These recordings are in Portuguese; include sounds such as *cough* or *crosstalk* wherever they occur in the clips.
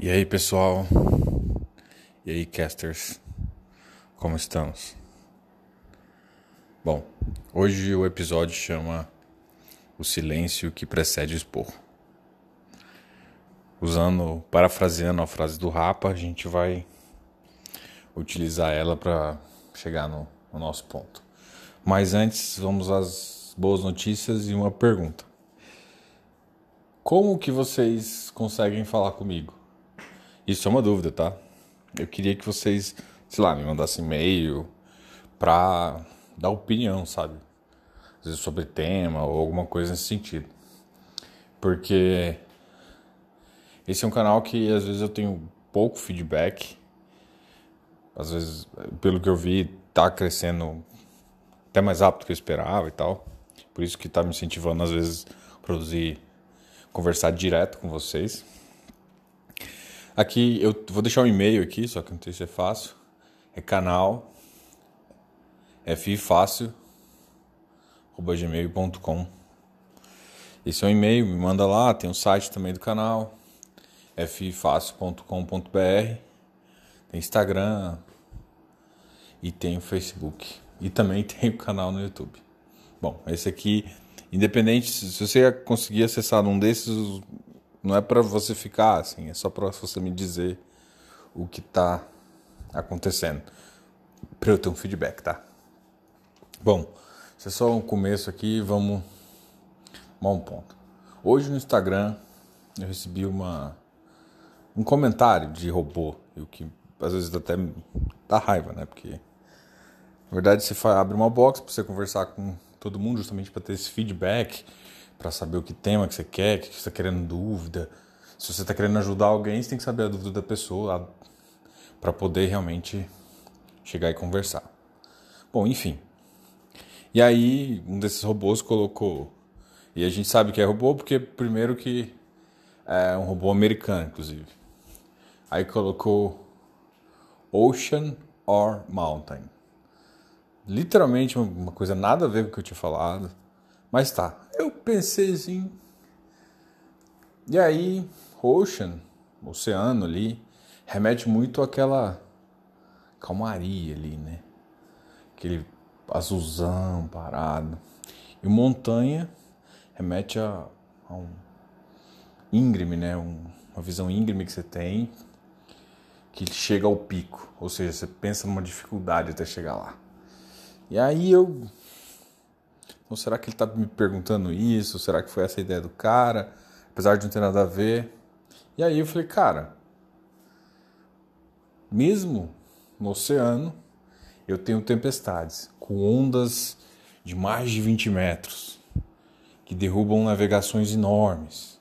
E aí, pessoal? E aí, casters? Como estamos? Bom, hoje o episódio chama O Silêncio que Precede o Esporro. Usando, parafraseando a frase do Rapa, a gente vai utilizar ela para chegar no, no nosso ponto. Mas antes, vamos às boas notícias e uma pergunta. Como que vocês conseguem falar comigo? Isso é uma dúvida, tá? Eu queria que vocês, sei lá, me mandassem e-mail pra dar opinião, sabe? Às vezes sobre tema ou alguma coisa nesse sentido. Porque esse é um canal que às vezes eu tenho pouco feedback. Às vezes, pelo que eu vi, tá crescendo até mais rápido do que eu esperava e tal. Por isso que tá me incentivando às vezes produzir, conversar direto com vocês. Aqui eu vou deixar um e-mail aqui, só que não sei se é fácil. É canal fifácil@gmail.com. Esse é um e-mail, me manda lá, tem o um site também do canal ffácil.com.br. Tem Instagram e tem o Facebook e também *laughs* tem o canal no YouTube. Bom, esse aqui, independente se você conseguir acessar um desses, não é para você ficar assim, é só para você me dizer o que está acontecendo, para eu ter um feedback, tá? Bom, isso é só um começo aqui, vamos a um ponto. Hoje no Instagram eu recebi uma um comentário de robô, o que às vezes até dá raiva, né? Porque na verdade você abre uma box para você conversar com todo mundo justamente para ter esse feedback para saber o que tema que você quer, o que você está querendo dúvida. Se você está querendo ajudar alguém, você tem que saber a dúvida da pessoa para poder realmente chegar e conversar. Bom, enfim. E aí, um desses robôs colocou. E a gente sabe que é robô porque, primeiro, que é um robô americano, inclusive. Aí colocou Ocean or Mountain. Literalmente uma coisa nada a ver com o que eu tinha falado. Mas tá, eu pensei assim. E aí, Ocean, oceano ali, remete muito àquela calmaria ali, né? Aquele azulzão parado. E montanha remete a, a um íngreme, né? Um, uma visão íngreme que você tem que chega ao pico. Ou seja, você pensa numa dificuldade até chegar lá. E aí eu então, será que ele está me perguntando isso? Será que foi essa a ideia do cara? Apesar de não ter nada a ver. E aí eu falei, cara, mesmo no oceano, eu tenho tempestades com ondas de mais de 20 metros que derrubam navegações enormes.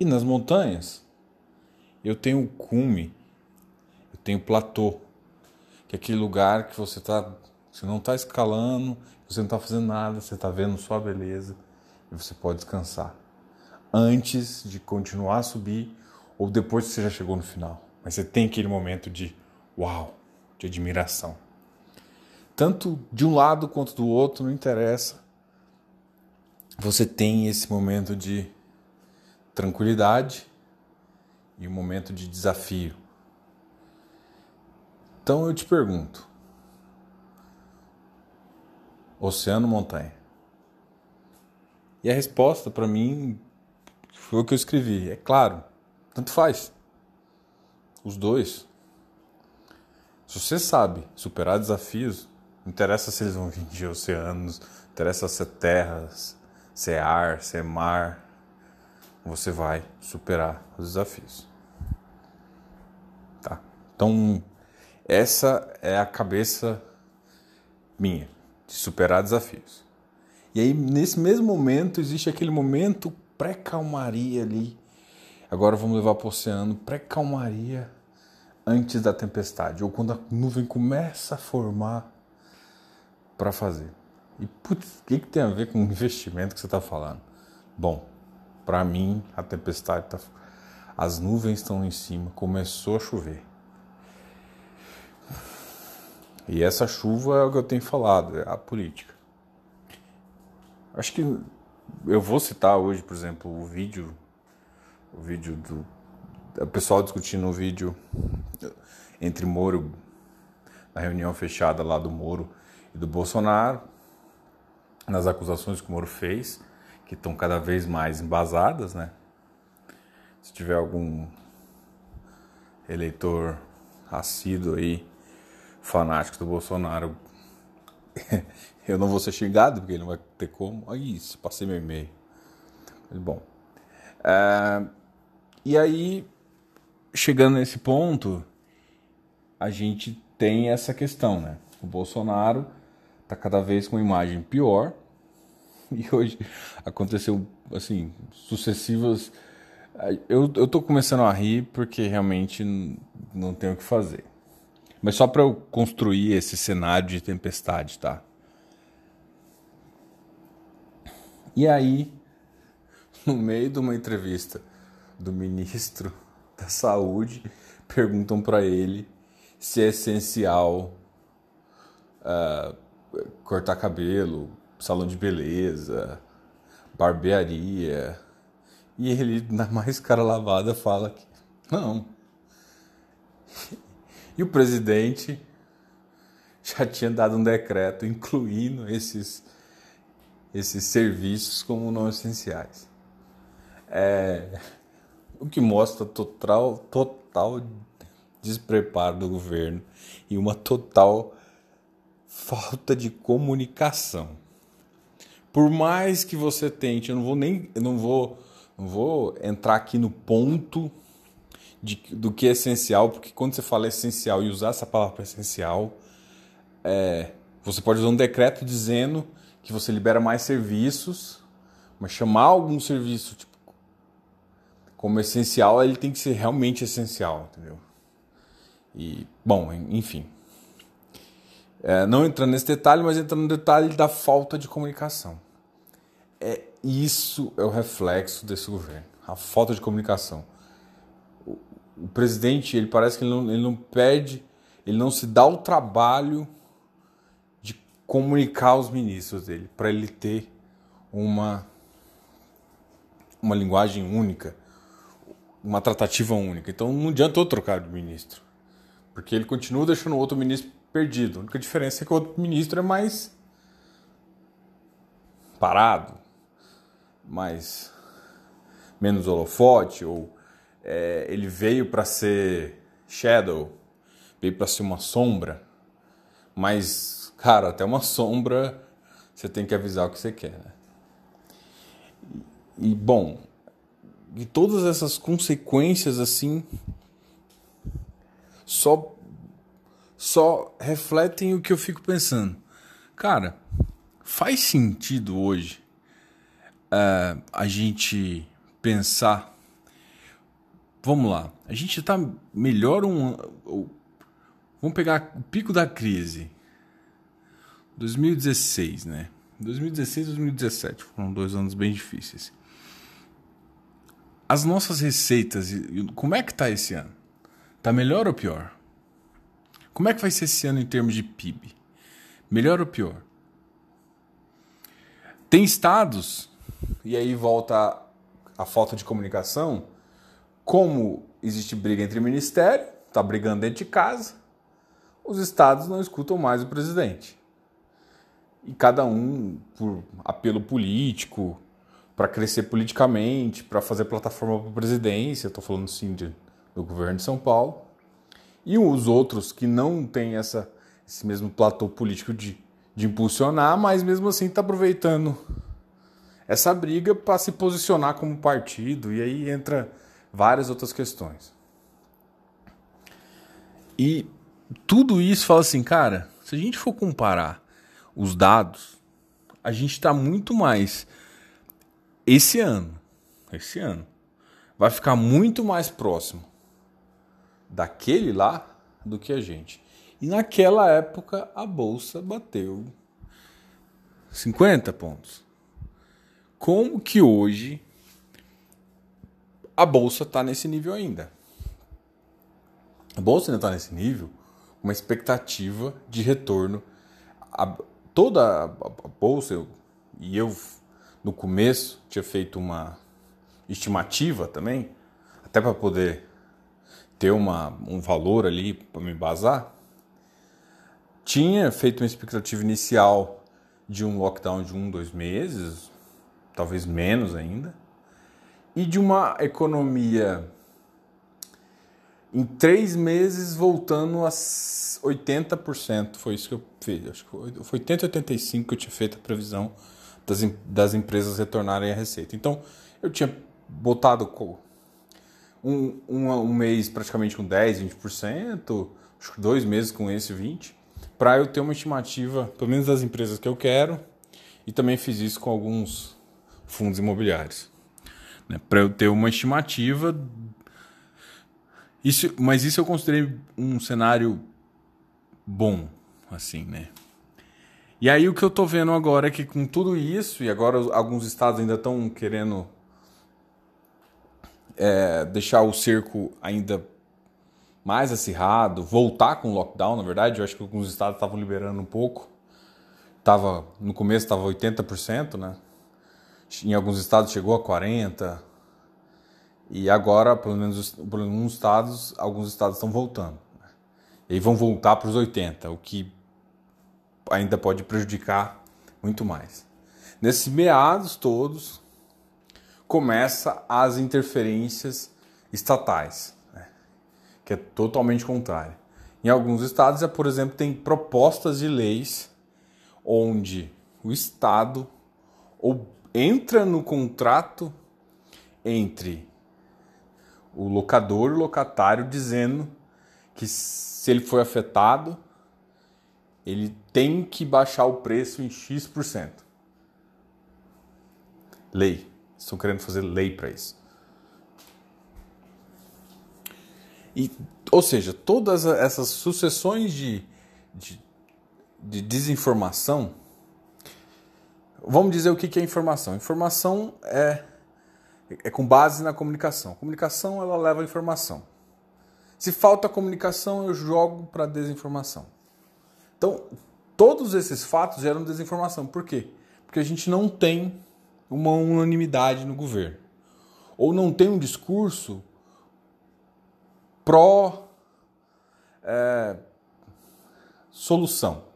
E nas montanhas, eu tenho cume, eu tenho platô, que é aquele lugar que você está você não está escalando, você não está fazendo nada, você está vendo só a beleza e você pode descansar. Antes de continuar a subir ou depois que você já chegou no final. Mas você tem aquele momento de uau, de admiração. Tanto de um lado quanto do outro, não interessa. Você tem esse momento de tranquilidade e um momento de desafio. Então eu te pergunto: oceano, montanha? E a resposta para mim foi o que eu escrevi. É claro, tanto faz. Os dois. Se você sabe superar desafios, não interessa se eles vão vir de oceanos, interessa se é terras, se é ar, se é mar, você vai superar os desafios. Tá? Então, essa é a cabeça minha de superar desafios. E aí, nesse mesmo momento, existe aquele momento pré-calmaria ali. Agora vamos levar para o oceano pré-calmaria antes da tempestade, ou quando a nuvem começa a formar para fazer. E putz, o que, que tem a ver com o investimento que você está falando? Bom, para mim a tempestade tá, as nuvens estão em cima, começou a chover. E essa chuva é o que eu tenho falado, é a política. Acho que eu vou citar hoje, por exemplo, o vídeo o vídeo do o pessoal discutindo o vídeo entre Moro na reunião fechada lá do Moro e do Bolsonaro, nas acusações que o Moro fez, que estão cada vez mais embasadas, né? Se tiver algum eleitor assíduo aí, fanático do Bolsonaro, *laughs* eu não vou ser xingado, porque ele não vai ter como. Aí, isso, passei meu e-mail. Bom. É, e aí, chegando nesse ponto, a gente tem essa questão, né? O Bolsonaro está cada vez com uma imagem pior. *laughs* E hoje aconteceu, assim, sucessivas. Eu, eu tô começando a rir porque realmente não tenho o que fazer. Mas só para eu construir esse cenário de tempestade, tá? E aí, *laughs* no meio de uma entrevista do ministro da Saúde, perguntam para ele se é essencial uh, cortar cabelo, salão de beleza, barbearia. E ele, na mais cara lavada, fala que não. E o presidente já tinha dado um decreto incluindo esses, esses serviços como não essenciais. É, o que mostra total, total despreparo do governo e uma total falta de comunicação. Por mais que você tente, eu não vou nem, eu não vou, não vou entrar aqui no ponto de, do que é essencial, porque quando você fala essencial e usar essa palavra essencial, é, você pode usar um decreto dizendo que você libera mais serviços, mas chamar algum serviço tipo, como essencial, ele tem que ser realmente essencial, entendeu? E, bom, enfim. É, não entrando nesse detalhe, mas entrando no detalhe da falta de comunicação. É, isso é o reflexo desse governo, a falta de comunicação. O, presidente, ele parece que ele não, ele não pede, ele não se dá o trabalho de comunicar os ministros dele, para ele ter uma, uma linguagem única, uma tratativa única. Então não adianta eu trocar de ministro. Porque ele continua deixando o outro ministro perdido. A única diferença é que o outro ministro é mais parado, mais menos holofote, ou é, ele veio para ser shadow, veio para ser uma sombra. Mas, cara, até uma sombra você tem que avisar o que você quer. Né? E, bom, e todas essas consequências assim só só refletem o que eu fico pensando. Cara, faz sentido hoje uh, a gente pensar. Vamos lá, a gente está melhor um. Vamos pegar o pico da crise. 2016, né? 2016 e 2017 foram dois anos bem difíceis. As nossas receitas, como é que tá esse ano? Tá melhor ou pior? Como é que vai ser esse ano em termos de PIB? Melhor ou pior? Tem estados, e aí volta a falta de comunicação, como existe briga entre ministério, tá brigando dentro de casa, os estados não escutam mais o presidente. E cada um, por apelo político, para crescer politicamente, para fazer plataforma para presidência, estou falando sim de, do governo de São Paulo, e os outros que não têm essa, esse mesmo platô político de, de impulsionar, mas mesmo assim está aproveitando essa briga para se posicionar como partido, e aí entra várias outras questões. E tudo isso fala assim, cara, se a gente for comparar os dados, a gente está muito mais esse ano, esse ano, vai ficar muito mais próximo daquele lá do que a gente. E naquela época a bolsa bateu 50 pontos. Como que hoje a bolsa está nesse nível ainda? A bolsa ainda está nesse nível, uma expectativa de retorno. A, toda a, bolsa, eu, e eu no começo tinha feito uma estimativa também, até para poder ter uma, um valor ali para me basar, tinha feito uma expectativa inicial de um lockdown de um, dois meses, talvez menos ainda, e de uma economia em três meses voltando a 80%. Foi isso que eu fiz. Acho que foi 80, 85 que eu tinha feito a previsão das, das empresas retornarem a receita. Então, eu tinha botado um, um, um mês praticamente com 10, 20%, acho que dois meses com esse 20%, para eu ter uma estimativa, pelo menos das empresas que eu quero, e também fiz isso com alguns fundos imobiliários. Né, para eu ter uma estimativa isso, mas isso eu considerei um cenário bom, assim, né? E aí o que eu tô vendo agora é que com tudo isso, e agora alguns estados ainda estão querendo é, deixar o cerco ainda mais acirrado, voltar com o lockdown, na verdade, eu acho que alguns estados estavam liberando um pouco. Tava, no começo estava 80%, né? Em alguns estados chegou a 40%. E agora, pelo menos por alguns estados, alguns estados estão voltando. Né? E vão voltar para os 80, o que ainda pode prejudicar muito mais. Nesses meados todos, começa as interferências estatais, né? que é totalmente contrário. Em alguns estados, é, por exemplo, tem propostas de leis onde o Estado ou entra no contrato entre o locador e o locatário dizendo que se ele foi afetado, ele tem que baixar o preço em X%. Lei. Estão querendo fazer lei para isso. E, ou seja, todas essas sucessões de, de, de desinformação. Vamos dizer o que é informação. Informação é é com base na comunicação. comunicação ela leva a informação. Se falta comunicação, eu jogo para desinformação. Então, todos esses fatos geram desinformação. Por quê? Porque a gente não tem uma unanimidade no governo. Ou não tem um discurso pró é, solução.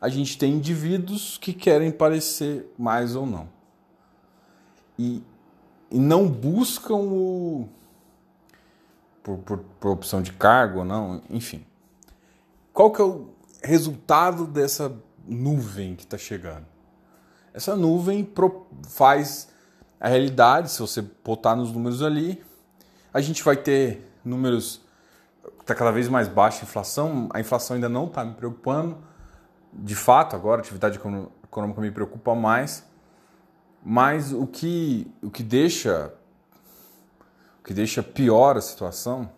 A gente tem indivíduos que querem parecer mais ou não. E e não buscam o. Por, por, por opção de cargo ou não, enfim. Qual que é o resultado dessa nuvem que está chegando? Essa nuvem pro, faz a realidade, se você botar nos números ali, a gente vai ter números está cada vez mais baixa a inflação, a inflação ainda não está me preocupando. De fato, agora a atividade econômica me preocupa mais, mas o que, o que deixa o que deixa pior a situação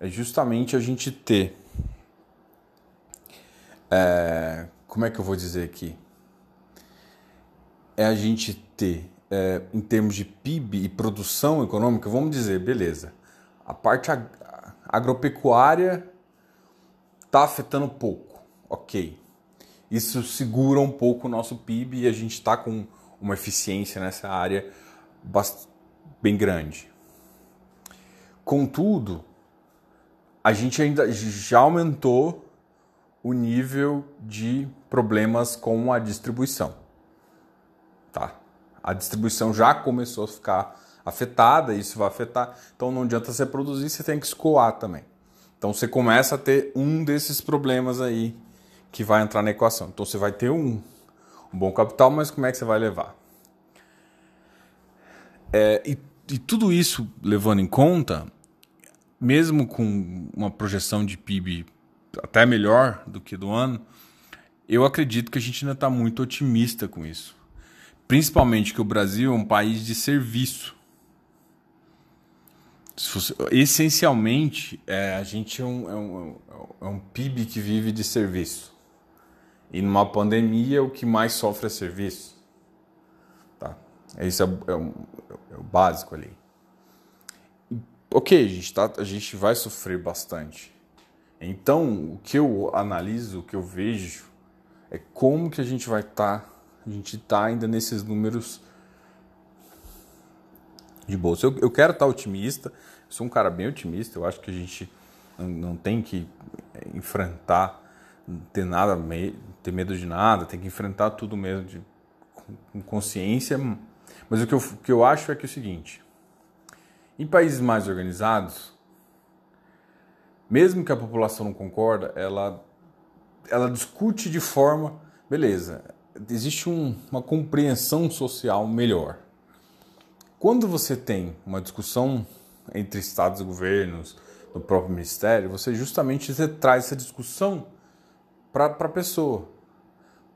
é justamente a gente ter é, como é que eu vou dizer aqui? É a gente ter, é, em termos de PIB e produção econômica, vamos dizer, beleza, a parte ag agropecuária está afetando pouco, ok. Isso segura um pouco o nosso PIB e a gente está com uma eficiência nessa área bem grande. Contudo, a gente ainda já aumentou o nível de problemas com a distribuição. Tá? A distribuição já começou a ficar afetada, isso vai afetar. Então não adianta você produzir, você tem que escoar também. Então você começa a ter um desses problemas aí que vai entrar na equação. Então você vai ter um um bom capital, mas como é que você vai levar? É, e, e tudo isso levando em conta, mesmo com uma projeção de PIB até melhor do que do ano, eu acredito que a gente ainda está muito otimista com isso. Principalmente que o Brasil é um país de serviço. Essencialmente, é, a gente é um, é, um, é um PIB que vive de serviço. E numa pandemia, o que mais sofre é serviço. Tá? Esse é, é, é o básico ali. Ok, a gente, tá, a gente vai sofrer bastante. Então, o que eu analiso, o que eu vejo, é como que a gente vai estar. Tá, a gente está ainda nesses números de bolsa. Eu, eu quero estar otimista, eu sou um cara bem otimista, eu acho que a gente não, não tem que enfrentar, ter nada, ter medo de nada, tem que enfrentar tudo mesmo de, com consciência. Mas o que eu, o que eu acho é que é o seguinte: em países mais organizados, mesmo que a população não concorda, ela, ela discute de forma, beleza, existe um, uma compreensão social melhor. Quando você tem uma discussão entre estados e governos, no próprio ministério, você justamente você traz essa discussão para a pessoa.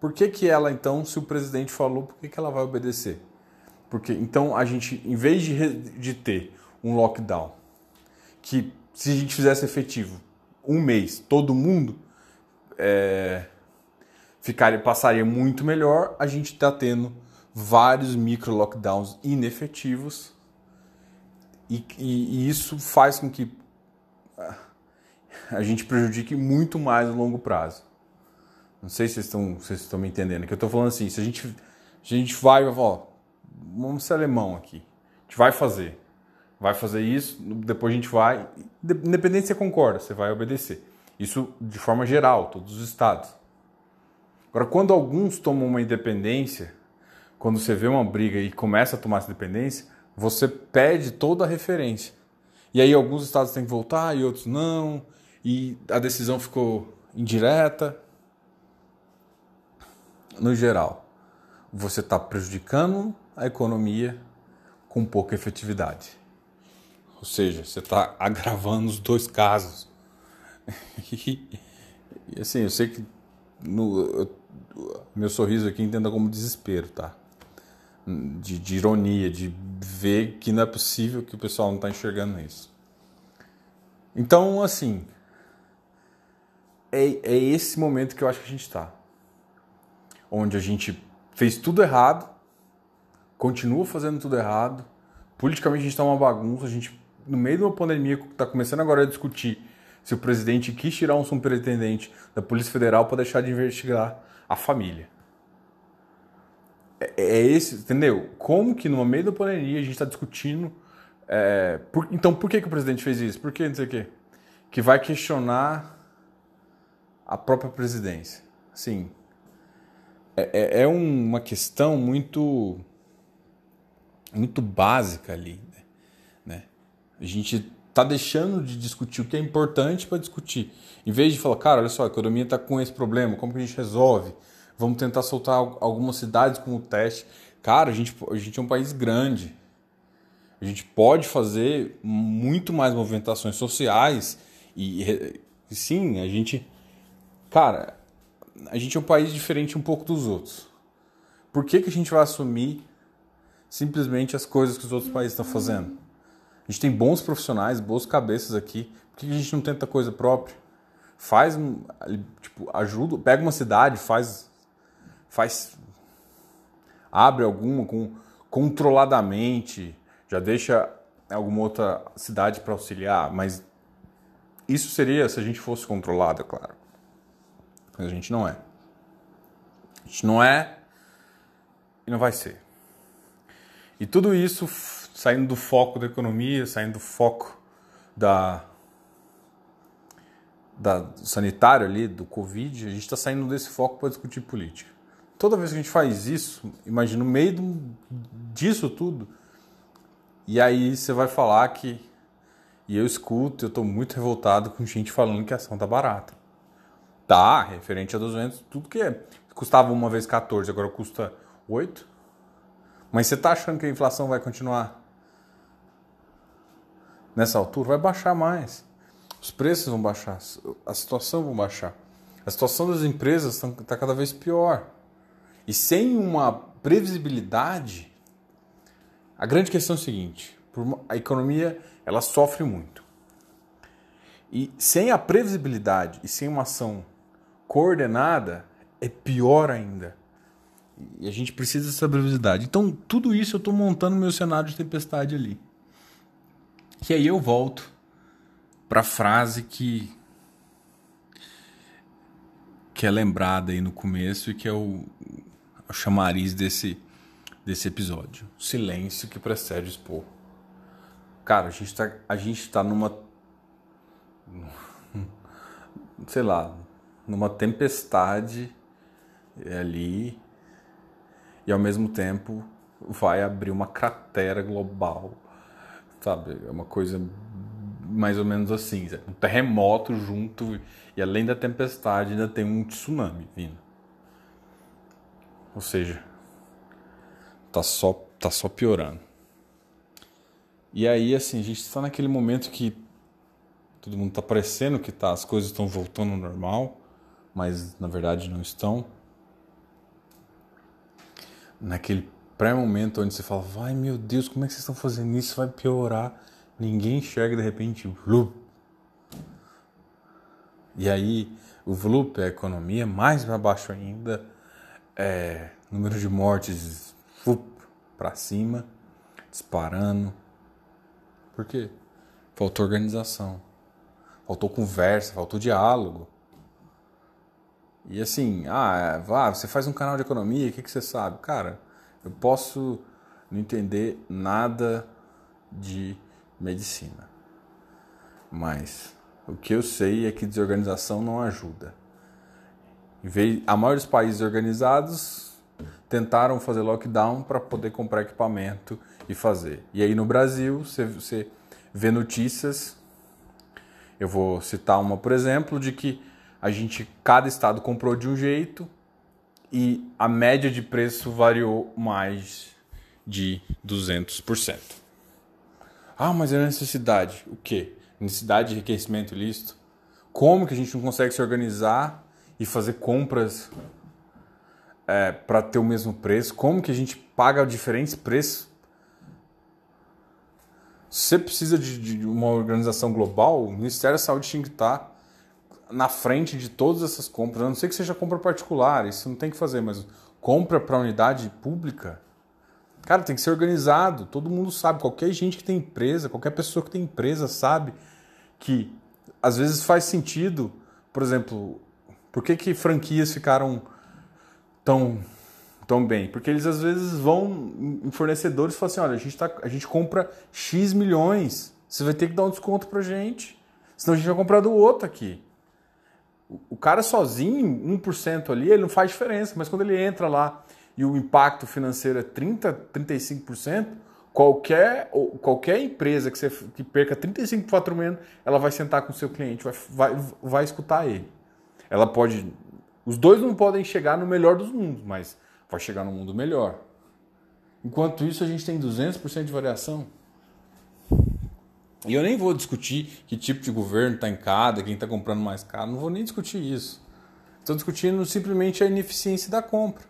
Por que, que ela, então, se o presidente falou, por que, que ela vai obedecer? Porque, então, a gente, em vez de, de ter um lockdown, que se a gente fizesse efetivo um mês, todo mundo é, ficaria, passaria muito melhor, a gente está tendo vários micro lockdowns inefetivos e, e, e, isso faz com que a gente prejudique muito mais no longo prazo. Não sei se vocês estão, vocês estão me entendendo. Que eu estou falando assim, se a gente, a gente vai, ó, vamos ser alemão aqui, a gente vai fazer, vai fazer isso, depois a gente vai, independente se você concorda, você vai obedecer. Isso de forma geral, todos os estados. Agora, quando alguns tomam uma independência, quando você vê uma briga e começa a tomar essa independência, você perde toda a referência. E aí alguns estados têm que voltar e outros não, e a decisão ficou indireta. No geral, você está prejudicando a economia com pouca efetividade. Ou seja, você está *laughs* agravando os dois casos. e, e, assim, eu sei que no, eu, meu sorriso aqui entenda como desespero, tá? De, de, ironia, de ver que não é possível que o pessoal não está enxergando isso. Então, assim, é, é esse momento que eu acho que a gente está. Onde a gente fez tudo errado, continua fazendo tudo errado, politicamente a gente está uma bagunça, a gente, no meio de uma pandemia está começando agora a discutir se o presidente quis tirar um superintendente da Polícia Federal para deixar de investigar a família. É, é, esse, entendeu? Como que no meio da pandemia a gente está discutindo. É, por, então por que, que o presidente fez isso? Por que não sei o quê? Que vai questionar a própria presidência. Sim. É, é, é uma questão muito muito básica ali, né? A gente tá deixando de discutir o que é importante para discutir. Em vez de falar, cara, olha só, a economia está com esse problema, como que a gente resolve? Vamos tentar soltar algumas cidades como teste. Cara, a gente, a gente é um país grande. A gente pode fazer muito mais movimentações sociais e, e sim, a gente Cara, a gente é um país diferente um pouco dos outros. Por que, que a gente vai assumir simplesmente as coisas que os outros países estão fazendo? A gente tem bons profissionais, boas cabeças aqui. Por que, que a gente não tenta coisa própria? Faz, tipo, ajuda, pega uma cidade, faz, faz, abre alguma com controladamente, já deixa alguma outra cidade para auxiliar, mas isso seria se a gente fosse controlado, é claro mas a gente não é. A gente não é e não vai ser. E tudo isso saindo do foco da economia, saindo do foco da, da sanitário ali, do Covid, a gente está saindo desse foco para discutir política. Toda vez que a gente faz isso, imagina no meio disso tudo, e aí você vai falar que. E eu escuto, eu estou muito revoltado com gente falando que a ação tá barata. Tá, referente a 200, tudo que é. Custava uma vez 14, agora custa 8. Mas você tá achando que a inflação vai continuar nessa altura? Vai baixar mais. Os preços vão baixar, a situação vai baixar. A situação das empresas está cada vez pior. E sem uma previsibilidade, a grande questão é o seguinte: a economia ela sofre muito. E sem a previsibilidade e sem uma ação coordenada é pior ainda. E a gente precisa dessa brevidade. Então, tudo isso eu estou montando meu cenário de tempestade ali. E aí eu volto para a frase que que é lembrada aí no começo e que é o, o chamariz desse desse episódio. Silêncio que precede o esporro. Cara, a gente tá, a gente tá numa. *laughs* Sei lá, numa tempestade ali e ao mesmo tempo vai abrir uma cratera global, sabe? É uma coisa mais ou menos assim, um terremoto junto e além da tempestade ainda tem um tsunami vindo. Ou seja, tá só tá só piorando. E aí assim, a gente está naquele momento que todo mundo tá parecendo que tá, as coisas estão voltando ao normal, mas na verdade não estão. Naquele pré-momento onde você fala, vai meu Deus, como é que vocês estão fazendo isso? Vai piorar. Ninguém enxerga de repente, vlup. E aí, o vlup é a economia, mais para baixo ainda, é, número de mortes para cima, disparando. Por quê? Faltou organização, faltou conversa, faltou diálogo. E assim, ah, vá, você faz um canal de economia, o que, que você sabe? Cara, eu posso não entender nada de medicina. Mas o que eu sei é que desorganização não ajuda. A maioria dos países organizados tentaram fazer lockdown para poder comprar equipamento e fazer. E aí no Brasil você vê notícias. Eu vou citar uma, por exemplo, de que a gente, cada estado comprou de um jeito e a média de preço variou mais de 200%. Ah, mas é necessidade. O quê? Necessidade de enriquecimento ilícito? Como que a gente não consegue se organizar e fazer compras é, para ter o mesmo preço? Como que a gente paga diferentes preços? Você precisa de, de uma organização global, o Ministério da Saúde tinha que estar na frente de todas essas compras, a não ser que seja compra particular, isso não tem que fazer, mas compra para unidade pública, cara, tem que ser organizado. Todo mundo sabe, qualquer gente que tem empresa, qualquer pessoa que tem empresa sabe que às vezes faz sentido, por exemplo, por que, que franquias ficaram tão tão bem? Porque eles às vezes vão em fornecedores e falam assim, olha, a gente, tá, a gente compra X milhões, você vai ter que dar um desconto pra gente, senão a gente vai comprar do outro aqui o cara sozinho, 1% ali, ele não faz diferença, mas quando ele entra lá e o impacto financeiro é 30%, 35%, qualquer, qualquer empresa que, você, que perca 35% do faturamento, ela vai sentar com o seu cliente, vai, vai, vai escutar ele. Ela pode. Os dois não podem chegar no melhor dos mundos, mas vai chegar no mundo melhor. Enquanto isso, a gente tem 200% de variação. E eu nem vou discutir que tipo de governo está em cada, quem está comprando mais caro, não vou nem discutir isso. Estou discutindo simplesmente a ineficiência da compra.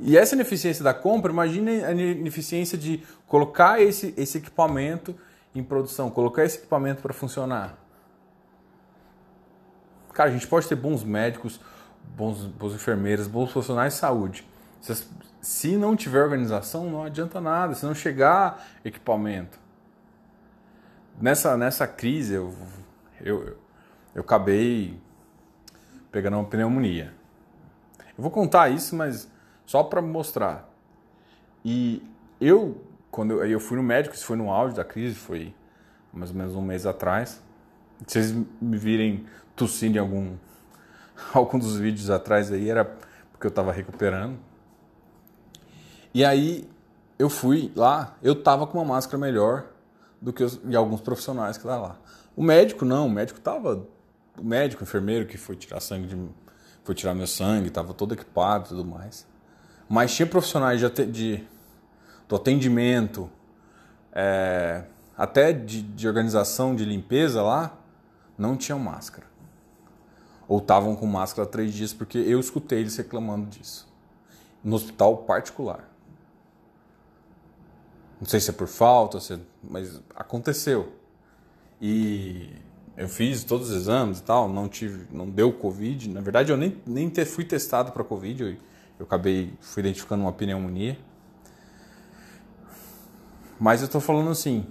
E essa ineficiência da compra, imagine a ineficiência de colocar esse, esse equipamento em produção, colocar esse equipamento para funcionar. Cara, a gente pode ter bons médicos, bons, bons enfermeiros, bons profissionais de saúde. Se não tiver organização, não adianta nada, se não chegar equipamento. Nessa, nessa crise, eu, eu, eu acabei pegando uma pneumonia. Eu vou contar isso, mas só para mostrar. E eu, quando eu, eu fui no médico, isso foi no auge da crise, foi mais ou menos um mês atrás. Se vocês me virem tossindo em algum, *laughs* algum dos vídeos atrás aí, era porque eu estava recuperando. E aí eu fui lá, eu tava com uma máscara melhor do que os, alguns profissionais que estavam lá. O médico não, o médico tava. O médico, o enfermeiro que foi tirar sangue de, foi tirar meu sangue, tava todo equipado e tudo mais. Mas tinha profissionais de, de do atendimento, é, até de, de organização de limpeza lá, não tinham máscara. Ou estavam com máscara há três dias, porque eu escutei eles reclamando disso. No hospital particular. Não sei se é por falta, se... É, mas aconteceu. E eu fiz todos os exames e tal, não tive, não deu Covid. Na verdade, eu nem, nem fui testado para Covid, eu, eu acabei, fui identificando uma pneumonia. Mas eu estou falando assim,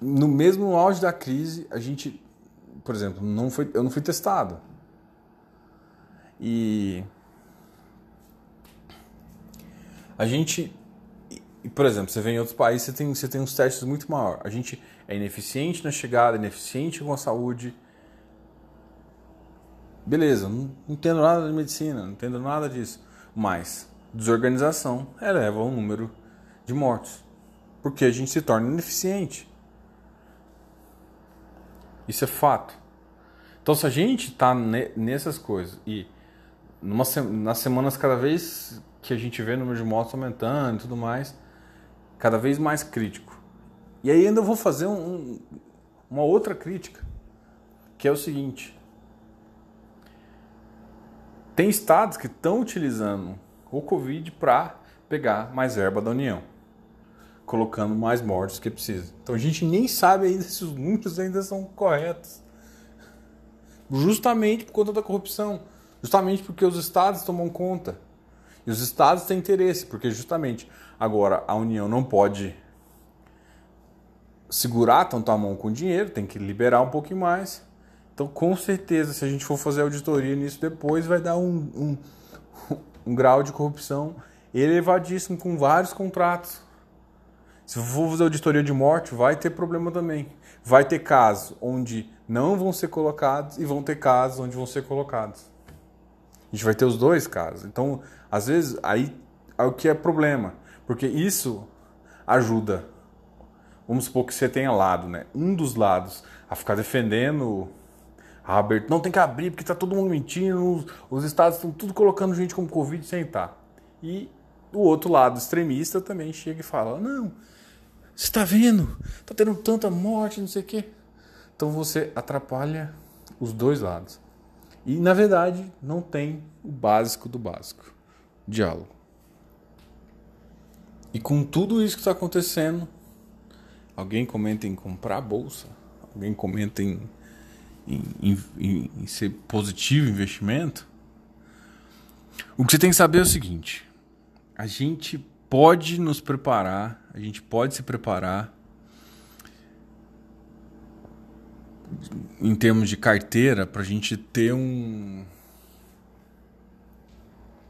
no mesmo auge da crise, a gente, por exemplo, não foi, eu não fui testado. E A gente, por exemplo, você vem em outros países, você tem, você tem uns testes muito maior. A gente é ineficiente na chegada, ineficiente com a saúde. Beleza, não entendo nada de medicina, não entendo nada disso. Mas desorganização eleva o número de mortos. Porque a gente se torna ineficiente. Isso é fato. Então, se a gente está nessas coisas e numa, nas semanas cada vez que a gente vê o número de mortos aumentando e tudo mais, cada vez mais crítico. E aí ainda vou fazer um, uma outra crítica, que é o seguinte: tem estados que estão utilizando o Covid para pegar mais verba da União, colocando mais mortos que precisa. Então a gente nem sabe ainda se os números ainda são corretos. Justamente por conta da corrupção, justamente porque os estados tomam conta. E os estados têm interesse, porque justamente agora a União não pode segurar tanto a mão com dinheiro, tem que liberar um pouquinho mais. Então, com certeza, se a gente for fazer auditoria nisso depois, vai dar um, um, *laughs* um grau de corrupção elevadíssimo com vários contratos. Se for fazer auditoria de morte, vai ter problema também. Vai ter casos onde não vão ser colocados e vão ter casos onde vão ser colocados. A gente vai ter os dois casos. Então, às vezes, aí é o que é problema. Porque isso ajuda. Vamos supor que você tenha lado, né? Um dos lados a ficar defendendo a abertura. Não tem que abrir porque está todo mundo mentindo. Os, os estados estão tudo colocando gente com Covid sem estar. E o outro lado extremista também chega e fala: Não, você está vendo? Está tendo tanta morte, não sei o quê. Então você atrapalha os dois lados. E na verdade não tem o básico do básico: diálogo. E com tudo isso que está acontecendo, alguém comenta em comprar a bolsa, alguém comenta em, em, em, em ser positivo investimento. O que você tem que saber é o seguinte: a gente pode nos preparar, a gente pode se preparar em termos de carteira para a gente ter um.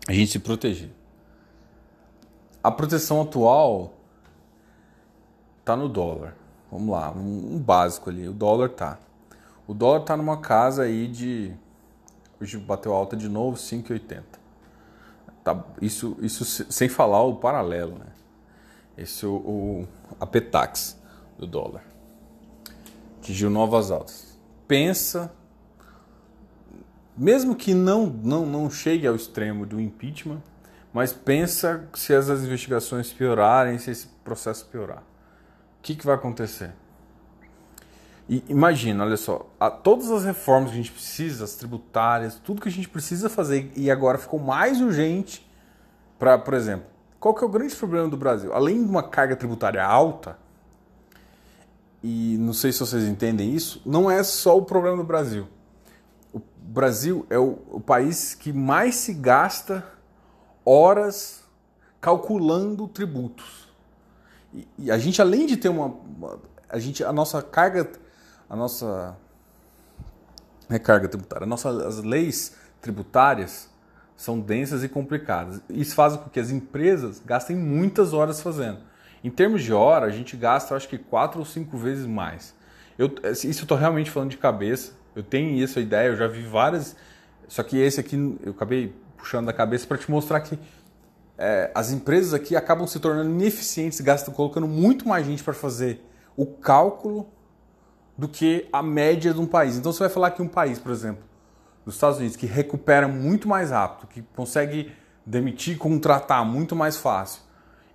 a gente se proteger. A proteção atual tá no dólar. Vamos lá, um, básico ali. O dólar tá. O dólar tá numa casa aí de. Hoje bateu alta de novo, 5,80. Tá, isso, isso sem falar o paralelo, né? Esse é o, o a Petax do dólar atingiu novas altas. Pensa, mesmo que não, não, não chegue ao extremo do impeachment, mas pensa se as investigações piorarem, se esse processo piorar. O que, que vai acontecer? E imagina, olha só, a, todas as reformas que a gente precisa, as tributárias, tudo que a gente precisa fazer e agora ficou mais urgente para, por exemplo, qual que é o grande problema do Brasil? Além de uma carga tributária alta, e não sei se vocês entendem isso, não é só o problema do Brasil. O Brasil é o, o país que mais se gasta horas calculando tributos. E, e, a gente, além de ter uma, a gente, a nossa carga, a nossa recarga tributária, nossas leis tributárias são densas e complicadas. Isso faz com que as empresas gastem muitas horas fazendo. Em termos de hora, a gente gasta, acho que quatro ou cinco vezes mais. Eu, isso eu estou realmente falando de cabeça. Eu tenho isso, a ideia, eu já vi várias. Só que esse aqui eu acabei puxando da cabeça para te mostrar que é, as empresas aqui acabam se tornando ineficientes, gastam colocando muito mais gente para fazer o cálculo do que a média de um país. Então você vai falar que um país, por exemplo, dos Estados Unidos, que recupera muito mais rápido, que consegue demitir, contratar muito mais fácil,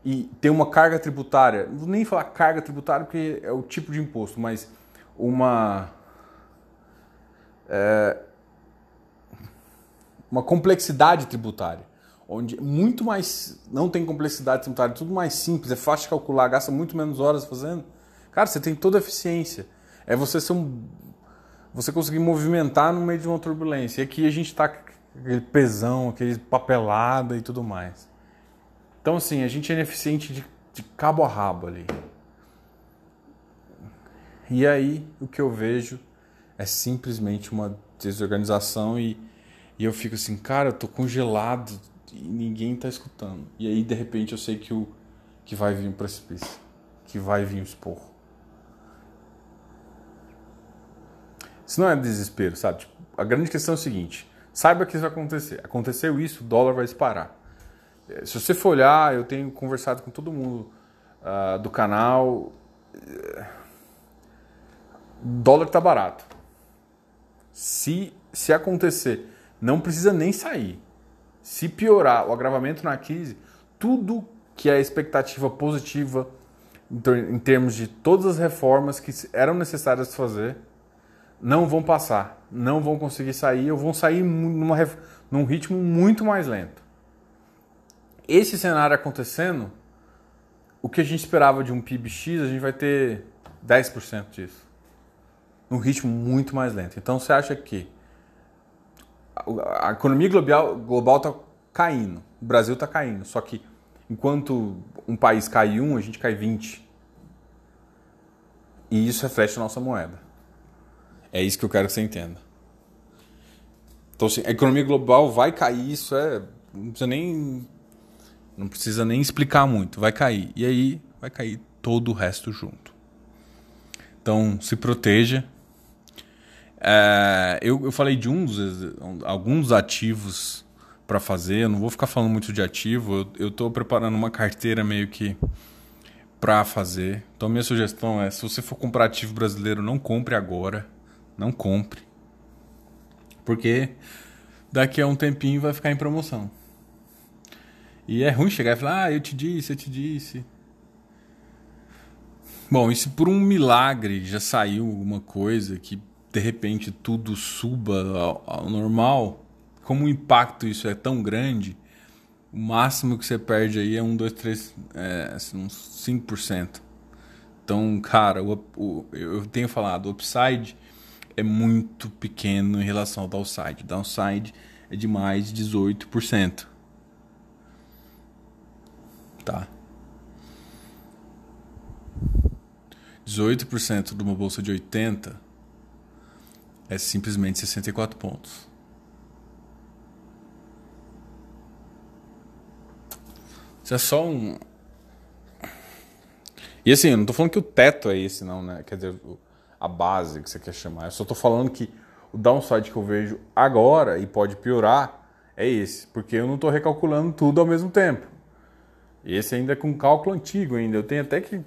e tem uma carga tributária, não vou nem falar carga tributária porque é o tipo de imposto, mas uma é, uma complexidade tributária, onde muito mais não tem complexidade tributária, tudo mais simples, é fácil de calcular, gasta muito menos horas fazendo. Cara, você tem toda a eficiência. É você ser um você conseguir movimentar no meio de uma turbulência. E aqui a gente está aquele pesão, aquele papelada e tudo mais. Então, assim, a gente é ineficiente de, de cabo a rabo ali. E aí, o que eu vejo é simplesmente uma desorganização e, e eu fico assim, cara, eu tô congelado e ninguém tá escutando. E aí, de repente, eu sei que, o, que vai vir um precipício, que vai vir um esporro. Isso não é desespero, sabe? Tipo, a grande questão é o seguinte: saiba que isso vai acontecer. Aconteceu isso, o dólar vai disparar. É, se você for olhar, eu tenho conversado com todo mundo uh, do canal. Uh, dólar tá barato. Se, se acontecer, não precisa nem sair. Se piorar o agravamento na crise, tudo que é expectativa positiva em termos de todas as reformas que eram necessárias fazer, não vão passar, não vão conseguir sair ou vão sair numa, num ritmo muito mais lento. Esse cenário acontecendo, o que a gente esperava de um PIB X, a gente vai ter 10% disso. Num ritmo muito mais lento. Então você acha que a economia global está caindo, o Brasil está caindo, só que enquanto um país cai um, a gente cai 20. E isso reflete a nossa moeda. É isso que eu quero que você entenda. Então, assim, a economia global vai cair, isso é. Não precisa nem. Não precisa nem explicar muito. Vai cair. E aí vai cair todo o resto junto. Então, se proteja. É, eu, eu falei de uns, alguns ativos para fazer. Eu não vou ficar falando muito de ativo. Eu estou preparando uma carteira meio que para fazer. Então, minha sugestão é: se você for comprar ativo brasileiro, não compre agora não compre. Porque daqui a um tempinho vai ficar em promoção. E é ruim chegar e falar, ah, eu te disse, eu te disse. Bom, e se por um milagre já saiu alguma coisa que de repente tudo suba ao, normal, como o impacto isso é tão grande, o máximo que você perde aí é um, dois, três, é, assim, uns 5%. Então, cara, o, o, eu tenho falado, o upside é muito pequeno em relação ao downside. Downside é de mais 18%. Tá? 18% de uma bolsa de 80 é simplesmente 64 pontos. Isso é só um. E assim, eu não tô falando que o teto é esse, não, né? Quer dizer, a base que você quer chamar. Eu só estou falando que o downside que eu vejo agora e pode piorar é esse, porque eu não estou recalculando tudo ao mesmo tempo. Esse ainda é com cálculo antigo ainda. Eu tenho até que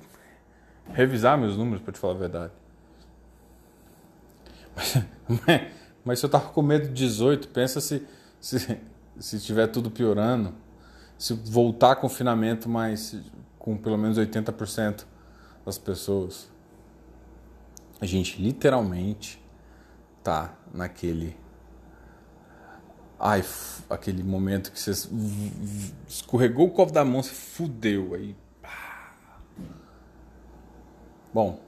revisar meus números para te falar a verdade. Mas, *laughs* mas se eu tava com medo de 18, pensa se, se, se tiver tudo piorando, se voltar confinamento mais com pelo menos 80% das pessoas a gente literalmente tá naquele ai aquele momento que você escorregou o copo da mão, você fudeu aí. Bom,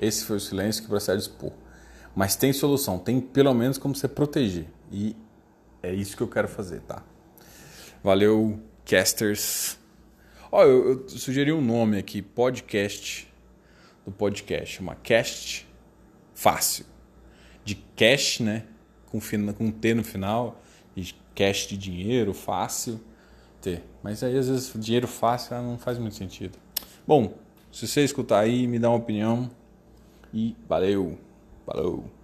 esse foi o silêncio que procede expor. Mas tem solução, tem pelo menos como você proteger. E é isso que eu quero fazer, tá? Valeu, casters. Ó, oh, eu, eu sugeri um nome aqui, podcast do podcast, uma cast fácil. De cash, né? Com, com T no final, de cash de dinheiro, fácil. T. Mas aí às vezes dinheiro fácil não faz muito sentido. Bom, se você escutar aí, me dá uma opinião. E valeu. Falou.